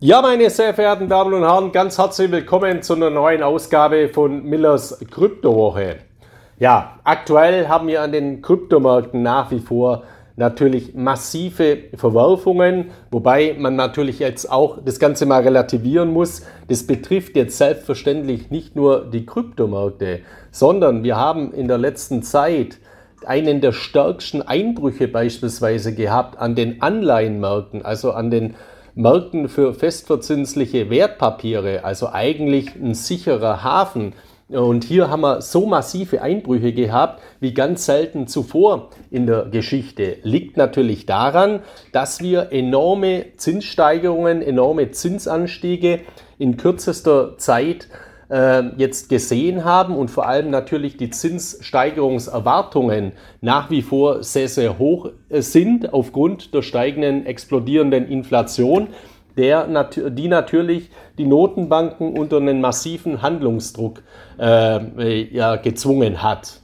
Ja, meine sehr verehrten Damen und Herren, ganz herzlich willkommen zu einer neuen Ausgabe von Millers Kryptowoche. Ja, aktuell haben wir an den Kryptomärkten nach wie vor natürlich massive Verwerfungen, wobei man natürlich jetzt auch das Ganze mal relativieren muss. Das betrifft jetzt selbstverständlich nicht nur die Kryptomärkte, sondern wir haben in der letzten Zeit einen der stärksten Einbrüche beispielsweise gehabt an den Anleihenmärkten, also an den Märkten für festverzinsliche Wertpapiere, also eigentlich ein sicherer Hafen. Und hier haben wir so massive Einbrüche gehabt wie ganz selten zuvor in der Geschichte. Liegt natürlich daran, dass wir enorme Zinssteigerungen, enorme Zinsanstiege in kürzester Zeit jetzt gesehen haben und vor allem natürlich die Zinssteigerungserwartungen nach wie vor sehr, sehr hoch äh, sind aufgrund der steigenden, explodierenden Inflation, der, die natürlich die Notenbanken unter einen massiven Handlungsdruck äh, ja, gezwungen hat.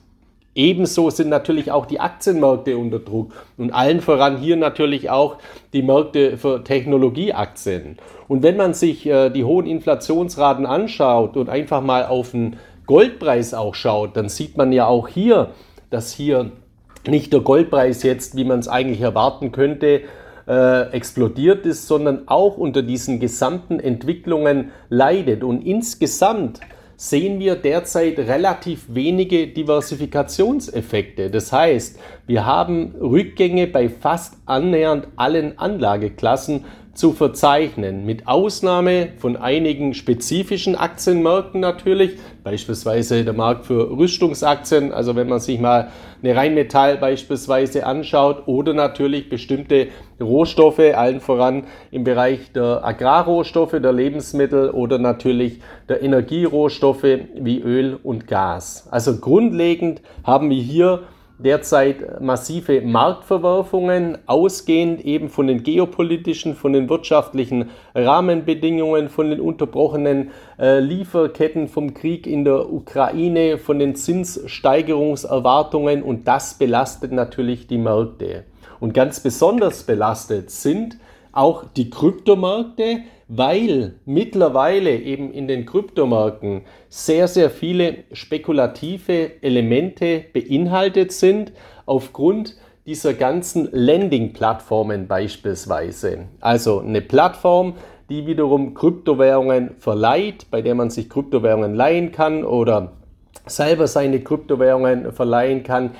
Ebenso sind natürlich auch die Aktienmärkte unter Druck und allen voran hier natürlich auch die Märkte für Technologieaktien. Und wenn man sich äh, die hohen Inflationsraten anschaut und einfach mal auf den Goldpreis auch schaut, dann sieht man ja auch hier, dass hier nicht der Goldpreis jetzt, wie man es eigentlich erwarten könnte, äh, explodiert ist, sondern auch unter diesen gesamten Entwicklungen leidet. Und insgesamt sehen wir derzeit relativ wenige Diversifikationseffekte. Das heißt, wir haben Rückgänge bei fast annähernd allen Anlageklassen zu verzeichnen, mit Ausnahme von einigen spezifischen Aktienmärkten natürlich, beispielsweise der Markt für Rüstungsaktien, also wenn man sich mal eine Rheinmetall beispielsweise anschaut oder natürlich bestimmte Rohstoffe, allen voran im Bereich der Agrarrohstoffe, der Lebensmittel oder natürlich der Energierohstoffe wie Öl und Gas. Also grundlegend haben wir hier derzeit massive Marktverwerfungen, ausgehend eben von den geopolitischen, von den wirtschaftlichen Rahmenbedingungen, von den unterbrochenen äh, Lieferketten, vom Krieg in der Ukraine, von den Zinssteigerungserwartungen und das belastet natürlich die Märkte. Und ganz besonders belastet sind auch die Kryptomärkte, weil mittlerweile eben in den Kryptomärkten sehr, sehr viele spekulative Elemente beinhaltet sind, aufgrund dieser ganzen Lending-Plattformen beispielsweise. Also eine Plattform, die wiederum Kryptowährungen verleiht, bei der man sich Kryptowährungen leihen kann oder selber seine Kryptowährungen verleihen kann,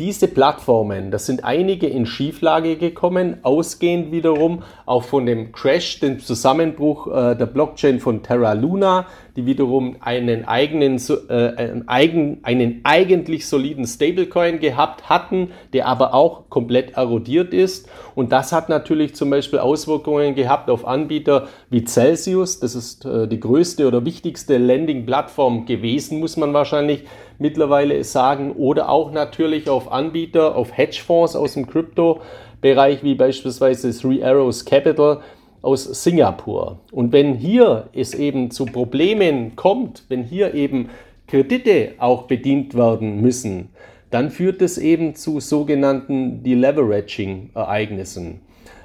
diese Plattformen, das sind einige in Schieflage gekommen, ausgehend wiederum auch von dem Crash, dem Zusammenbruch äh, der Blockchain von Terra Luna, die wiederum einen eigenen, äh, einen, eigen, einen eigentlich soliden Stablecoin gehabt hatten, der aber auch komplett erodiert ist. Und das hat natürlich zum Beispiel Auswirkungen gehabt auf Anbieter wie Celsius. Das ist äh, die größte oder wichtigste Landing-Plattform gewesen, muss man wahrscheinlich mittlerweile sagen, oder auch natürlich auf Anbieter, auf Hedgefonds aus dem Crypto-Bereich, wie beispielsweise Three Arrows Capital aus Singapur. Und wenn hier es eben zu Problemen kommt, wenn hier eben Kredite auch bedient werden müssen, dann führt es eben zu sogenannten Deleveraging-Ereignissen.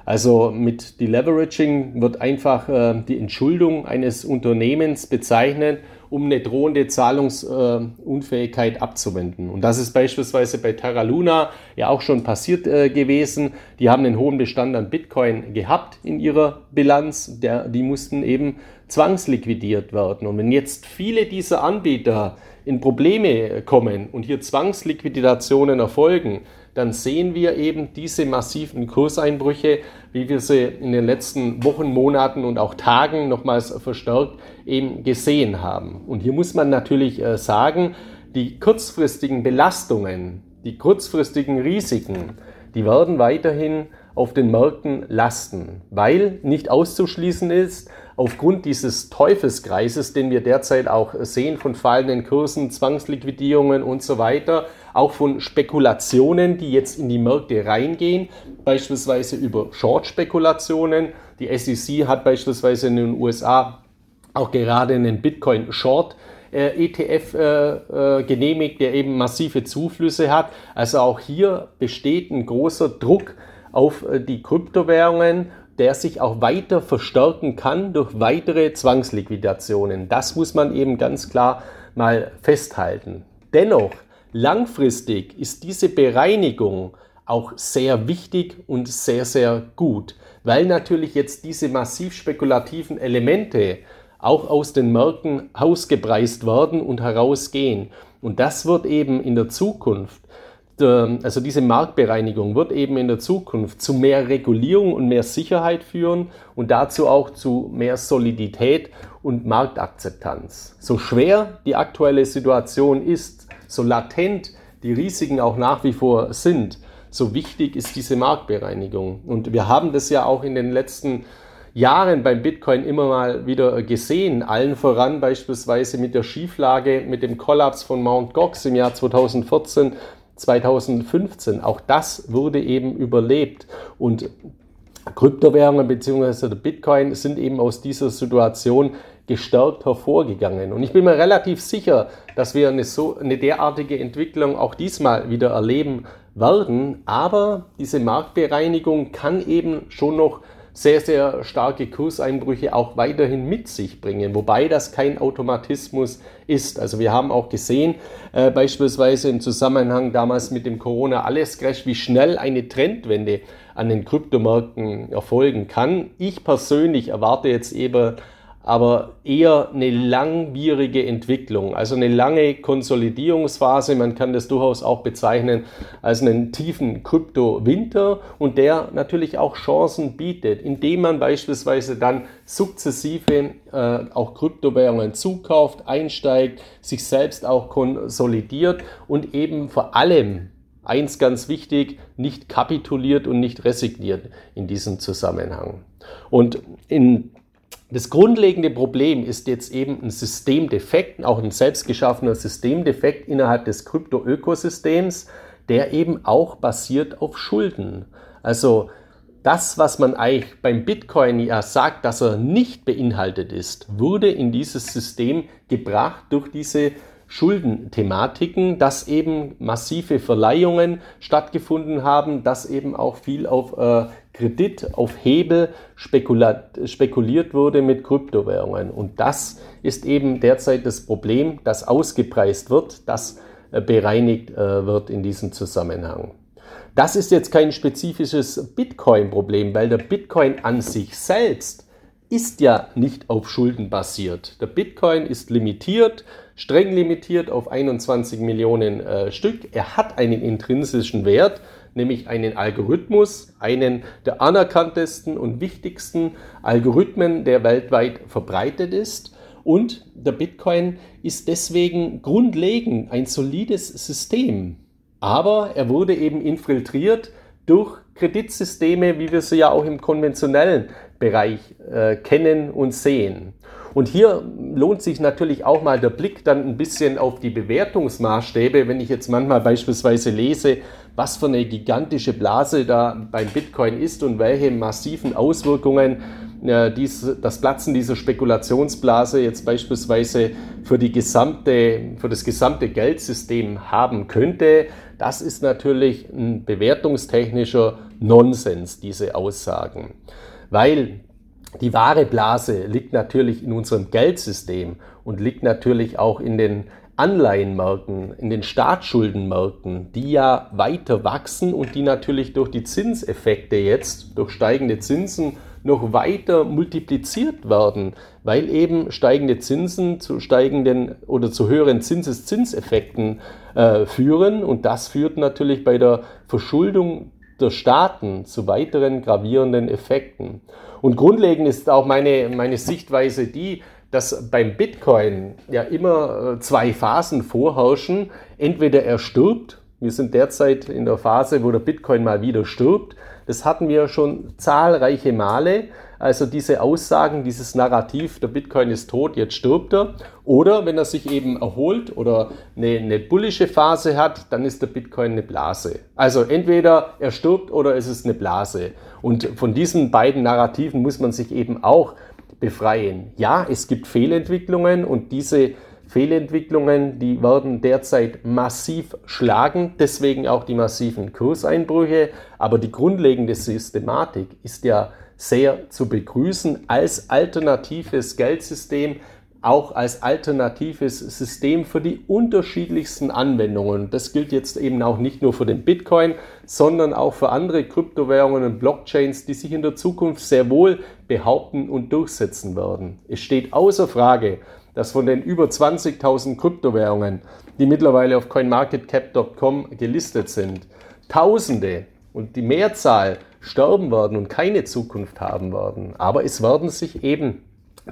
Also mit Deleveraging wird einfach äh, die Entschuldung eines Unternehmens bezeichnet, um eine drohende Zahlungsunfähigkeit abzuwenden. Und das ist beispielsweise bei Terra Luna ja auch schon passiert äh, gewesen. Die haben einen hohen Bestand an Bitcoin gehabt in ihrer Bilanz. Die mussten eben zwangsliquidiert werden. Und wenn jetzt viele dieser Anbieter in Probleme kommen und hier Zwangsliquidationen erfolgen, dann sehen wir eben diese massiven Kurseinbrüche, wie wir sie in den letzten Wochen, Monaten und auch Tagen nochmals verstärkt eben gesehen haben. Und hier muss man natürlich äh, sagen, die kurzfristigen Belastungen, die kurzfristigen Risiken, die werden weiterhin auf den Märkten lasten, weil nicht auszuschließen ist, aufgrund dieses Teufelskreises, den wir derzeit auch sehen von fallenden Kursen, Zwangsliquidierungen und so weiter, auch von Spekulationen, die jetzt in die Märkte reingehen, beispielsweise über Short-Spekulationen. Die SEC hat beispielsweise in den USA auch gerade einen Bitcoin Short äh, ETF äh, äh, genehmigt, der eben massive Zuflüsse hat. Also auch hier besteht ein großer Druck auf äh, die Kryptowährungen der sich auch weiter verstärken kann durch weitere Zwangsliquidationen. Das muss man eben ganz klar mal festhalten. Dennoch, langfristig ist diese Bereinigung auch sehr wichtig und sehr, sehr gut, weil natürlich jetzt diese massiv spekulativen Elemente auch aus den Märkten ausgepreist werden und herausgehen. Und das wird eben in der Zukunft also diese Marktbereinigung wird eben in der Zukunft zu mehr Regulierung und mehr Sicherheit führen und dazu auch zu mehr Solidität und Marktakzeptanz. So schwer die aktuelle Situation ist, so latent die Risiken auch nach wie vor sind, so wichtig ist diese Marktbereinigung. Und wir haben das ja auch in den letzten Jahren beim Bitcoin immer mal wieder gesehen, allen voran beispielsweise mit der Schieflage, mit dem Kollaps von Mt. Gox im Jahr 2014 2015. Auch das wurde eben überlebt. Und Kryptowährungen bzw. der Bitcoin sind eben aus dieser Situation gestärkt hervorgegangen. Und ich bin mir relativ sicher, dass wir eine, so, eine derartige Entwicklung auch diesmal wieder erleben werden. Aber diese Marktbereinigung kann eben schon noch sehr, sehr starke Kurseinbrüche auch weiterhin mit sich bringen, wobei das kein Automatismus ist. Also wir haben auch gesehen, äh, beispielsweise im Zusammenhang damals mit dem Corona-Alles-Crash, wie schnell eine Trendwende an den Kryptomärkten erfolgen kann. Ich persönlich erwarte jetzt eben aber eher eine langwierige Entwicklung, also eine lange Konsolidierungsphase. Man kann das durchaus auch bezeichnen als einen tiefen Krypto-Winter und der natürlich auch Chancen bietet, indem man beispielsweise dann sukzessive äh, auch Kryptowährungen zukauft, einsteigt, sich selbst auch konsolidiert und eben vor allem eins ganz wichtig, nicht kapituliert und nicht resigniert in diesem Zusammenhang. Und in das grundlegende Problem ist jetzt eben ein Systemdefekt, auch ein selbstgeschaffener Systemdefekt innerhalb des Krypto-Ökosystems, der eben auch basiert auf Schulden. Also das, was man eigentlich beim Bitcoin ja sagt, dass er nicht beinhaltet ist, wurde in dieses System gebracht durch diese Schuldenthematiken, dass eben massive Verleihungen stattgefunden haben, dass eben auch viel auf äh, Kredit, auf Hebel spekuliert wurde mit Kryptowährungen. Und das ist eben derzeit das Problem, das ausgepreist wird, das äh, bereinigt äh, wird in diesem Zusammenhang. Das ist jetzt kein spezifisches Bitcoin-Problem, weil der Bitcoin an sich selbst ist ja nicht auf Schulden basiert. Der Bitcoin ist limitiert streng limitiert auf 21 Millionen äh, Stück. Er hat einen intrinsischen Wert, nämlich einen Algorithmus, einen der anerkanntesten und wichtigsten Algorithmen, der weltweit verbreitet ist. Und der Bitcoin ist deswegen grundlegend ein solides System. Aber er wurde eben infiltriert durch Kreditsysteme, wie wir sie ja auch im konventionellen Bereich äh, kennen und sehen. Und hier lohnt sich natürlich auch mal der Blick dann ein bisschen auf die Bewertungsmaßstäbe, wenn ich jetzt manchmal beispielsweise lese, was für eine gigantische Blase da beim Bitcoin ist und welche massiven Auswirkungen äh, dies, das Platzen dieser Spekulationsblase jetzt beispielsweise für, die gesamte, für das gesamte Geldsystem haben könnte. Das ist natürlich ein bewertungstechnischer Nonsens, diese Aussagen. Weil die wahre Blase liegt natürlich in unserem Geldsystem und liegt natürlich auch in den Anleihenmärkten, in den Staatsschuldenmärkten, die ja weiter wachsen und die natürlich durch die Zinseffekte jetzt, durch steigende Zinsen, noch weiter multipliziert werden, weil eben steigende Zinsen zu steigenden oder zu höheren Zinseszinseffekten äh, führen und das führt natürlich bei der Verschuldung der Staaten zu weiteren gravierenden Effekten. Und grundlegend ist auch meine, meine Sichtweise die, dass beim Bitcoin ja immer äh, zwei Phasen vorherrschen. Entweder er stirbt, wir sind derzeit in der Phase, wo der Bitcoin mal wieder stirbt. Das hatten wir schon zahlreiche Male. Also diese Aussagen, dieses Narrativ, der Bitcoin ist tot, jetzt stirbt er. Oder wenn er sich eben erholt oder eine, eine bullische Phase hat, dann ist der Bitcoin eine Blase. Also entweder er stirbt oder es ist eine Blase. Und von diesen beiden Narrativen muss man sich eben auch befreien. Ja, es gibt Fehlentwicklungen und diese Fehlentwicklungen, die werden derzeit massiv schlagen, deswegen auch die massiven Kurseinbrüche. Aber die grundlegende Systematik ist ja sehr zu begrüßen als alternatives Geldsystem, auch als alternatives System für die unterschiedlichsten Anwendungen. Das gilt jetzt eben auch nicht nur für den Bitcoin, sondern auch für andere Kryptowährungen und Blockchains, die sich in der Zukunft sehr wohl behaupten und durchsetzen werden. Es steht außer Frage, dass von den über 20.000 Kryptowährungen, die mittlerweile auf coinmarketcap.com gelistet sind, Tausende und die Mehrzahl sterben werden und keine Zukunft haben werden. Aber es werden sich eben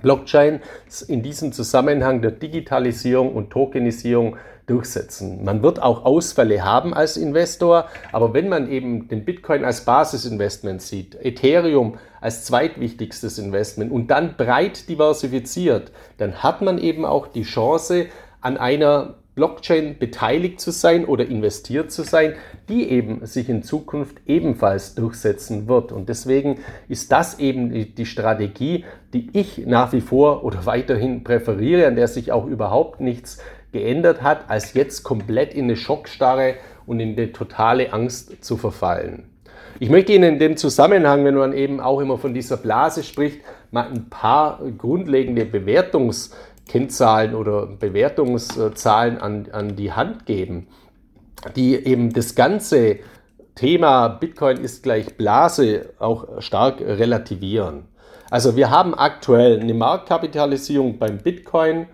Blockchain in diesem Zusammenhang der Digitalisierung und Tokenisierung durchsetzen. Man wird auch Ausfälle haben als Investor, aber wenn man eben den Bitcoin als Basisinvestment sieht, Ethereum als zweitwichtigstes Investment und dann breit diversifiziert, dann hat man eben auch die Chance, an einer Blockchain beteiligt zu sein oder investiert zu sein, die eben sich in Zukunft ebenfalls durchsetzen wird. Und deswegen ist das eben die Strategie, die ich nach wie vor oder weiterhin präferiere, an der sich auch überhaupt nichts geändert hat, als jetzt komplett in eine Schockstarre und in eine totale Angst zu verfallen. Ich möchte Ihnen in dem Zusammenhang, wenn man eben auch immer von dieser Blase spricht, mal ein paar grundlegende Bewertungs- Kennzahlen oder Bewertungszahlen an, an die Hand geben, die eben das ganze Thema Bitcoin ist gleich Blase auch stark relativieren. Also wir haben aktuell eine Marktkapitalisierung beim Bitcoin,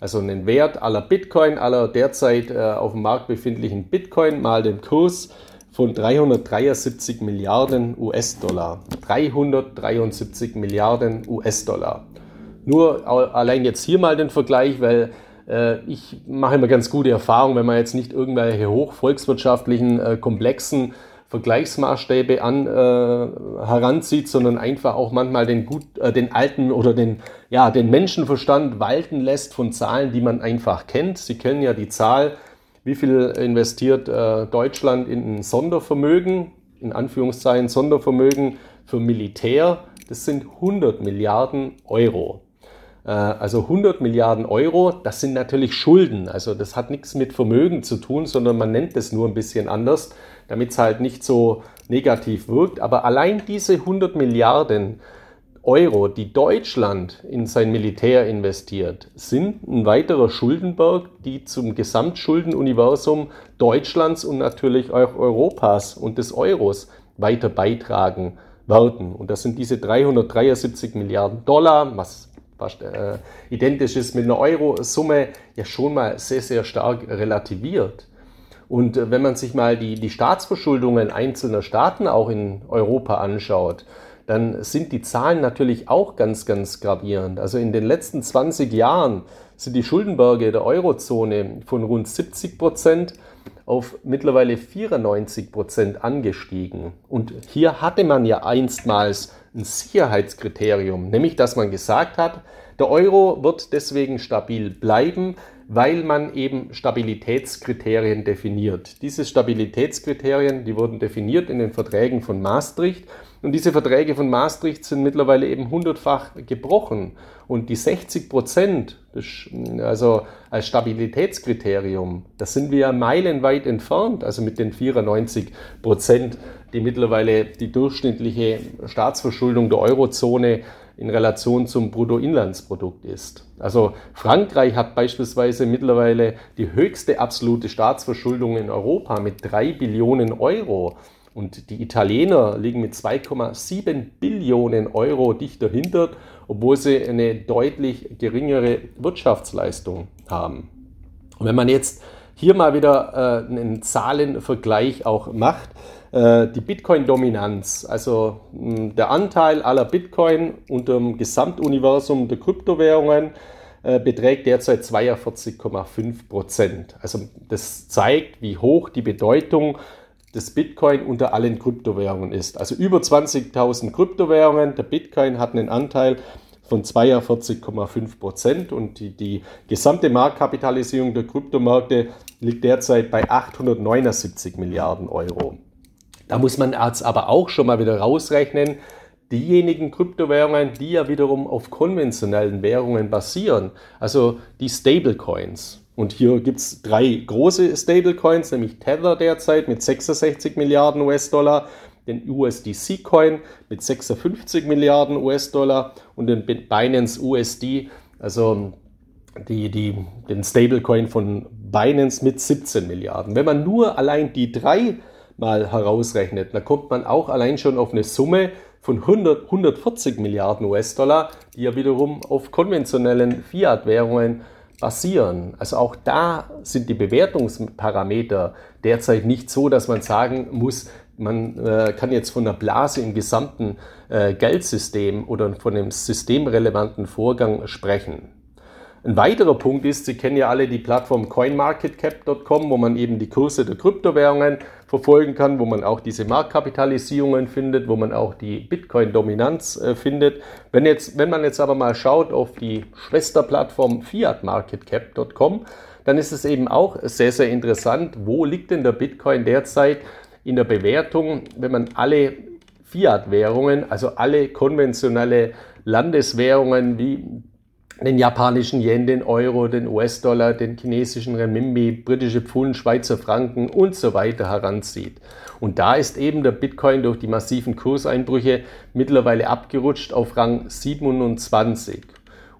also einen Wert aller Bitcoin, aller derzeit äh, auf dem Markt befindlichen Bitcoin mal den Kurs von 373 Milliarden US-Dollar. 373 Milliarden US-Dollar. Nur allein jetzt hier mal den Vergleich, weil äh, ich mache immer ganz gute Erfahrungen, wenn man jetzt nicht irgendwelche hochvolkswirtschaftlichen, äh, komplexen Vergleichsmaßstäbe an, äh, heranzieht, sondern einfach auch manchmal den, gut, äh, den alten oder den, ja, den Menschenverstand walten lässt von Zahlen, die man einfach kennt. Sie kennen ja die Zahl, wie viel investiert äh, Deutschland in ein Sondervermögen, in Anführungszeichen Sondervermögen für Militär. Das sind 100 Milliarden Euro. Äh, also 100 Milliarden Euro, das sind natürlich Schulden. Also das hat nichts mit Vermögen zu tun, sondern man nennt es nur ein bisschen anders, damit es halt nicht so negativ wirkt. Aber allein diese 100 Milliarden Euro, die Deutschland in sein Militär investiert, sind ein weiterer Schuldenberg, die zum Gesamtschuldenuniversum Deutschlands und natürlich auch Europas und des Euros weiter beitragen werden. Und das sind diese 373 Milliarden Dollar, was fast äh, identisch ist mit einer Euro-Summe, ja schon mal sehr, sehr stark relativiert. Und äh, wenn man sich mal die, die Staatsverschuldungen einzelner Staaten auch in Europa anschaut, dann sind die Zahlen natürlich auch ganz, ganz gravierend. Also in den letzten 20 Jahren sind die Schuldenberge der Eurozone von rund 70 Prozent auf mittlerweile 94 Prozent angestiegen. Und hier hatte man ja einstmals ein Sicherheitskriterium, nämlich dass man gesagt hat, der Euro wird deswegen stabil bleiben, weil man eben Stabilitätskriterien definiert. Diese Stabilitätskriterien, die wurden definiert in den Verträgen von Maastricht und diese Verträge von Maastricht sind mittlerweile eben hundertfach gebrochen. Und die 60 Prozent, also als Stabilitätskriterium, das sind wir meilenweit entfernt, also mit den 94 Prozent, die mittlerweile die durchschnittliche Staatsverschuldung der Eurozone in Relation zum Bruttoinlandsprodukt ist. Also Frankreich hat beispielsweise mittlerweile die höchste absolute Staatsverschuldung in Europa mit drei Billionen Euro. Und die Italiener liegen mit 2,7 Billionen Euro dicht dahinter, obwohl sie eine deutlich geringere Wirtschaftsleistung haben. Und wenn man jetzt hier mal wieder äh, einen Zahlenvergleich auch macht, die Bitcoin-Dominanz, also der Anteil aller Bitcoin unter dem Gesamtuniversum der Kryptowährungen, äh, beträgt derzeit 42,5 Prozent. Also das zeigt, wie hoch die Bedeutung des Bitcoin unter allen Kryptowährungen ist. Also über 20.000 Kryptowährungen. Der Bitcoin hat einen Anteil von 42,5 Prozent und die, die gesamte Marktkapitalisierung der Kryptomärkte liegt derzeit bei 879 Milliarden Euro. Da muss man jetzt aber auch schon mal wieder rausrechnen, diejenigen Kryptowährungen, die ja wiederum auf konventionellen Währungen basieren, also die Stablecoins, und hier gibt es drei große Stablecoins, nämlich Tether derzeit mit 66 Milliarden US-Dollar, den USDC-Coin mit 56 Milliarden US-Dollar und den Binance USD, also die, die, den Stablecoin von Binance mit 17 Milliarden. Wenn man nur allein die drei mal herausrechnet, dann kommt man auch allein schon auf eine Summe von 100, 140 Milliarden US-Dollar, die ja wiederum auf konventionellen Fiat-Währungen basieren. Also auch da sind die Bewertungsparameter derzeit nicht so, dass man sagen muss, man äh, kann jetzt von einer Blase im gesamten äh, Geldsystem oder von einem systemrelevanten Vorgang sprechen. Ein weiterer Punkt ist, Sie kennen ja alle die Plattform coinmarketcap.com, wo man eben die Kurse der Kryptowährungen verfolgen kann, wo man auch diese Marktkapitalisierungen findet, wo man auch die Bitcoin-Dominanz äh, findet. Wenn, jetzt, wenn man jetzt aber mal schaut auf die Schwesterplattform fiatmarketcap.com, dann ist es eben auch sehr, sehr interessant, wo liegt denn der Bitcoin derzeit in der Bewertung, wenn man alle Fiat-Währungen, also alle konventionelle Landeswährungen wie den japanischen Yen, den Euro, den US-Dollar, den chinesischen Renminbi, britische Pfund, Schweizer Franken und so weiter heranzieht. Und da ist eben der Bitcoin durch die massiven Kurseinbrüche mittlerweile abgerutscht auf Rang 27.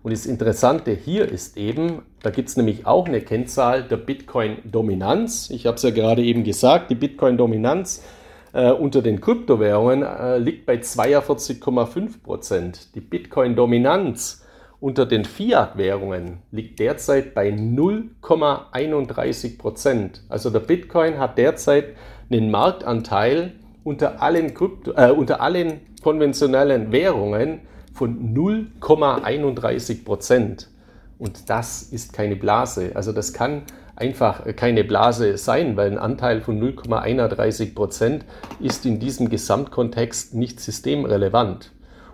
Und das Interessante hier ist eben, da gibt es nämlich auch eine Kennzahl der Bitcoin-Dominanz. Ich habe es ja gerade eben gesagt, die Bitcoin-Dominanz äh, unter den Kryptowährungen äh, liegt bei 42,5 Prozent. Die Bitcoin-Dominanz unter den Fiat-Währungen liegt derzeit bei 0,31 Prozent. Also der Bitcoin hat derzeit einen Marktanteil unter allen, Krypto, äh, unter allen konventionellen Währungen von 0,31 Prozent. Und das ist keine Blase. Also das kann einfach keine Blase sein, weil ein Anteil von 0,31 Prozent ist in diesem Gesamtkontext nicht systemrelevant.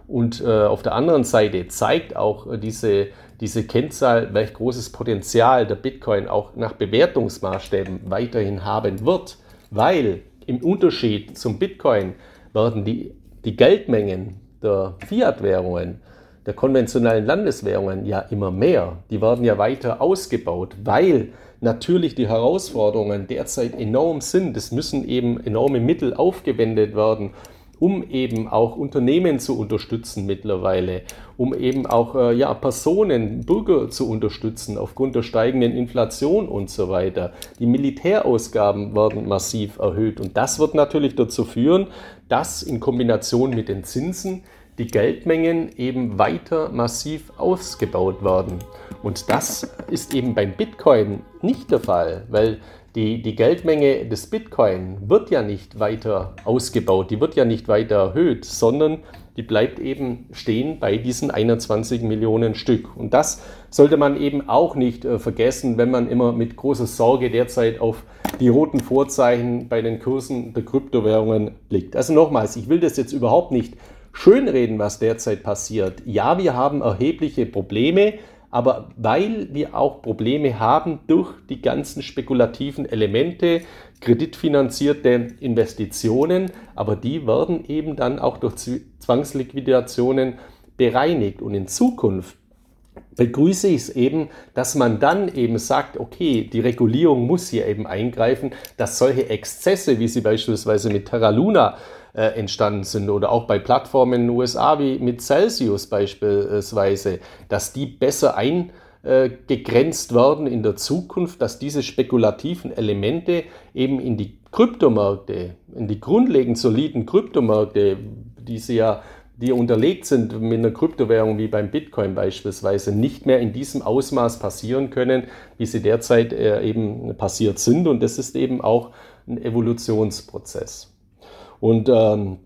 Und äh, auf der anderen Seite zeigt auch äh, diese, diese Kennzahl, welch großes Potenzial der Bitcoin auch nach Bewertungsmaßstäben weiterhin haben wird, weil im Unterschied zum Bitcoin werden die, die Geldmengen der Fiat-Währungen, der konventionellen Landeswährungen ja immer mehr. Die werden ja weiter ausgebaut, weil natürlich die Herausforderungen derzeit enorm sind. Es müssen eben enorme Mittel aufgewendet werden um eben auch Unternehmen zu unterstützen mittlerweile, um eben auch äh, ja, Personen, Bürger zu unterstützen aufgrund der steigenden Inflation und so weiter. Die Militärausgaben werden massiv erhöht und das wird natürlich dazu führen, dass in Kombination mit den Zinsen die Geldmengen eben weiter massiv ausgebaut werden. Und das ist eben beim Bitcoin nicht der Fall, weil die, die Geldmenge des Bitcoin wird ja nicht weiter ausgebaut, die wird ja nicht weiter erhöht, sondern die bleibt eben stehen bei diesen 21 Millionen Stück. Und das sollte man eben auch nicht äh, vergessen, wenn man immer mit großer Sorge derzeit auf die roten Vorzeichen bei den Kursen der Kryptowährungen blickt. Also nochmals, ich will das jetzt überhaupt nicht schönreden, was derzeit passiert. Ja, wir haben erhebliche Probleme aber weil wir auch Probleme haben durch die ganzen spekulativen Elemente, kreditfinanzierte Investitionen, aber die werden eben dann auch durch Zwangsliquidationen bereinigt. Und in Zukunft begrüße ich es eben, dass man dann eben sagt, okay, die Regulierung muss hier eben eingreifen, dass solche Exzesse, wie sie beispielsweise mit Terra Luna äh, entstanden sind oder auch bei Plattformen in den USA wie mit Celsius beispielsweise, dass die besser eingegrenzt werden in der Zukunft, dass diese spekulativen Elemente eben in die Kryptomärkte, in die grundlegend soliden Kryptomärkte, die sie ja die unterlegt sind mit einer Kryptowährung wie beim Bitcoin beispielsweise, nicht mehr in diesem Ausmaß passieren können, wie sie derzeit äh, eben passiert sind. Und das ist eben auch ein Evolutionsprozess. Und ähm,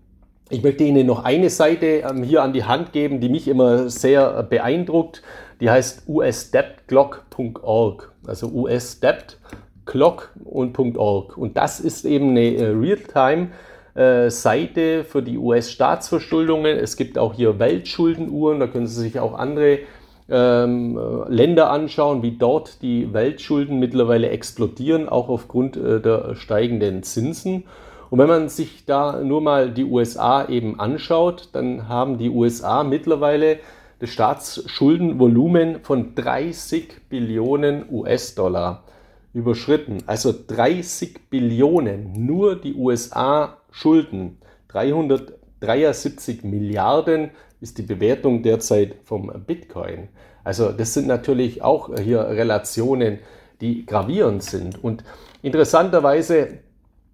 ich möchte Ihnen noch eine Seite ähm, hier an die Hand geben, die mich immer sehr beeindruckt. Die heißt usdebtclock.org, also usdebtclock und .org. Und das ist eben eine äh, Realtime äh, Seite für die US-Staatsverschuldungen. Es gibt auch hier Weltschuldenuhren, da können Sie sich auch andere ähm, äh, Länder anschauen, wie dort die Weltschulden mittlerweile explodieren, auch aufgrund äh, der steigenden Zinsen. Und wenn man sich da nur mal die USA eben anschaut, dann haben die USA mittlerweile das Staatsschuldenvolumen von 30 Billionen US-Dollar überschritten. Also 30 Billionen, nur die USA Schulden. 373 Milliarden ist die Bewertung derzeit vom Bitcoin. Also das sind natürlich auch hier Relationen, die gravierend sind. Und interessanterweise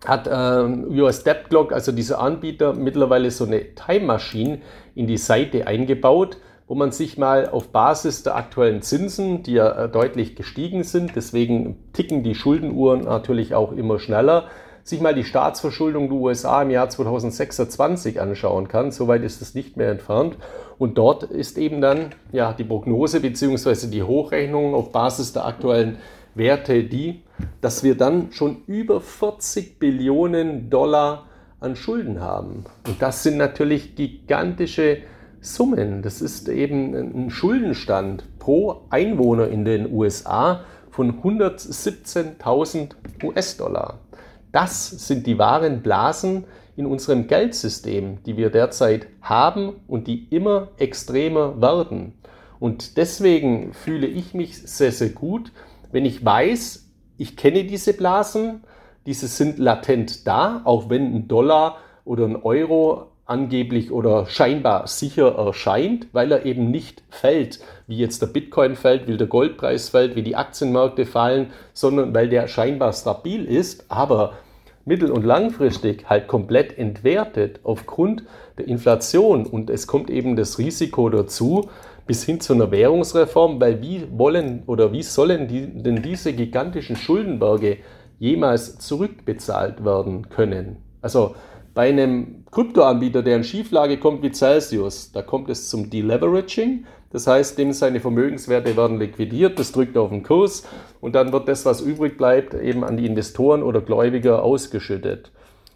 hat ähm, US Debt Clock, also dieser Anbieter, mittlerweile so eine Time Machine in die Seite eingebaut, wo man sich mal auf Basis der aktuellen Zinsen, die ja äh, deutlich gestiegen sind, deswegen ticken die Schuldenuhren natürlich auch immer schneller, sich mal die Staatsverschuldung der USA im Jahr 2026 anschauen kann. Soweit ist es nicht mehr entfernt. Und dort ist eben dann ja, die Prognose bzw. die Hochrechnung auf Basis der aktuellen Werte die, dass wir dann schon über 40 Billionen Dollar an Schulden haben. Und das sind natürlich gigantische Summen. Das ist eben ein Schuldenstand pro Einwohner in den USA von 117.000 US-Dollar. Das sind die wahren Blasen in unserem Geldsystem, die wir derzeit haben und die immer extremer werden. Und deswegen fühle ich mich sehr, sehr gut, wenn ich weiß, ich kenne diese Blasen, diese sind latent da, auch wenn ein Dollar oder ein Euro angeblich oder scheinbar sicher erscheint, weil er eben nicht fällt, wie jetzt der Bitcoin fällt, wie der Goldpreis fällt, wie die Aktienmärkte fallen, sondern weil der scheinbar stabil ist, aber mittel- und langfristig halt komplett entwertet aufgrund der Inflation. Und es kommt eben das Risiko dazu, bis hin zu einer Währungsreform, weil wie wollen oder wie sollen die, denn diese gigantischen Schuldenberge jemals zurückbezahlt werden können? Also bei einem Kryptoanbieter, der in Schieflage kommt wie Celsius, da kommt es zum Deleveraging. Das heißt, dem seine Vermögenswerte werden liquidiert, das drückt auf den Kurs und dann wird das, was übrig bleibt, eben an die Investoren oder Gläubiger ausgeschüttet.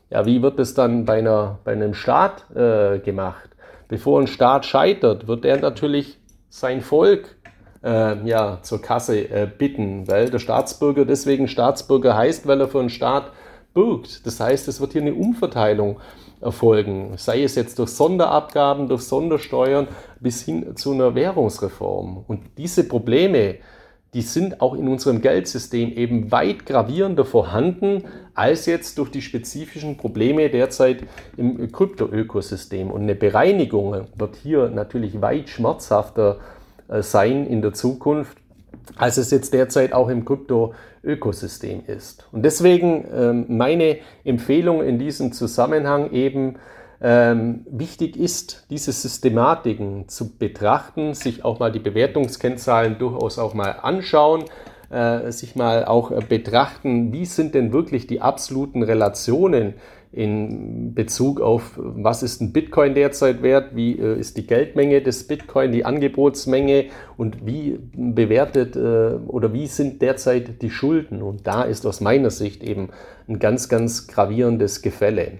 Ja, wie wird das dann bei, einer, bei einem Staat äh, gemacht? Bevor ein Staat scheitert, wird er natürlich sein Volk äh, ja, zur Kasse äh, bitten, weil der Staatsbürger deswegen Staatsbürger heißt, weil er für einen Staat bürgt. Das heißt, es wird hier eine Umverteilung erfolgen, sei es jetzt durch Sonderabgaben, durch Sondersteuern bis hin zu einer Währungsreform. Und diese Probleme, die sind auch in unserem Geldsystem eben weit gravierender vorhanden als jetzt durch die spezifischen Probleme derzeit im Kryptoökosystem. Und eine Bereinigung wird hier natürlich weit schmerzhafter äh, sein in der Zukunft, als es jetzt derzeit auch im Kryptoökosystem ist. Und deswegen ähm, meine Empfehlung in diesem Zusammenhang eben, ähm, wichtig ist, diese Systematiken zu betrachten, sich auch mal die Bewertungskennzahlen durchaus auch mal anschauen, äh, sich mal auch äh, betrachten, wie sind denn wirklich die absoluten Relationen in Bezug auf, was ist ein Bitcoin derzeit wert, wie äh, ist die Geldmenge des Bitcoin, die Angebotsmenge und wie bewertet äh, oder wie sind derzeit die Schulden. Und da ist aus meiner Sicht eben ein ganz, ganz gravierendes Gefälle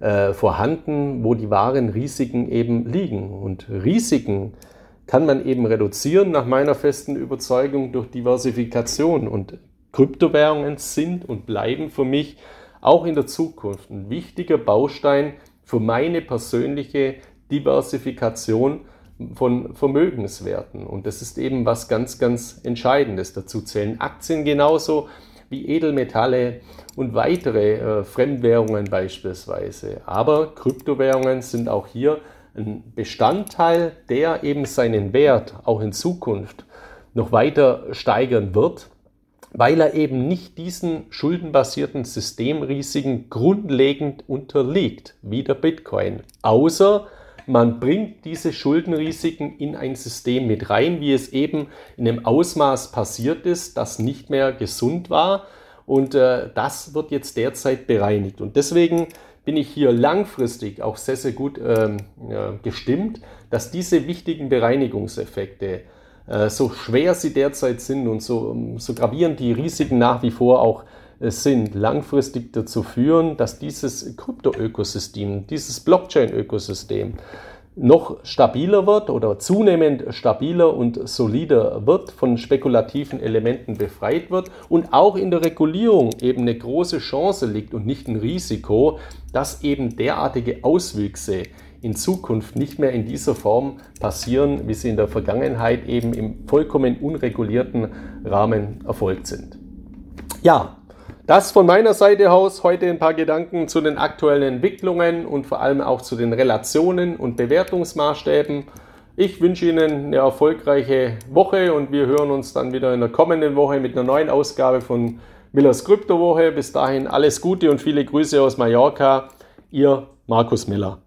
äh, vorhanden, wo die wahren Risiken eben liegen. Und Risiken kann man eben reduzieren, nach meiner festen Überzeugung, durch Diversifikation. Und Kryptowährungen sind und bleiben für mich auch in der Zukunft ein wichtiger Baustein für meine persönliche Diversifikation von Vermögenswerten. Und das ist eben was ganz, ganz Entscheidendes. Dazu zählen Aktien genauso wie Edelmetalle und weitere äh, Fremdwährungen beispielsweise. Aber Kryptowährungen sind auch hier ein Bestandteil, der eben seinen Wert auch in Zukunft noch weiter steigern wird, weil er eben nicht diesen schuldenbasierten Systemrisiken grundlegend unterliegt, wie der Bitcoin. Außer man bringt diese Schuldenrisiken in ein System mit rein, wie es eben in einem Ausmaß passiert ist, das nicht mehr gesund war. Und äh, das wird jetzt derzeit bereinigt. Und deswegen bin ich hier langfristig auch sehr, sehr gut ähm, ja, gestimmt, dass diese wichtigen Bereinigungseffekte, äh, so schwer sie derzeit sind und so, so gravierend die Risiken nach wie vor auch äh, sind, langfristig dazu führen, dass dieses Krypto-Ökosystem, dieses Blockchain-Ökosystem noch stabiler wird oder zunehmend stabiler und solider wird, von spekulativen Elementen befreit wird und auch in der Regulierung eben eine große Chance liegt und nicht ein Risiko, dass eben derartige Auswüchse in Zukunft nicht mehr in dieser Form passieren, wie sie in der Vergangenheit eben im vollkommen unregulierten Rahmen erfolgt sind. Ja, Das von meiner Seite aus heute ein paar Gedanken zu den aktuellen Entwicklungen und vor allem auch zu den Relationen und Bewertungsmaßstäben. Ich wünsche Ihnen eine erfolgreiche Woche und wir hören uns dann wieder in der kommenden Woche mit einer neuen Ausgabe von Millers Kryptowoche. Bis dahin alles Gute und viele Grüße aus Mallorca. Ihr Markus Miller.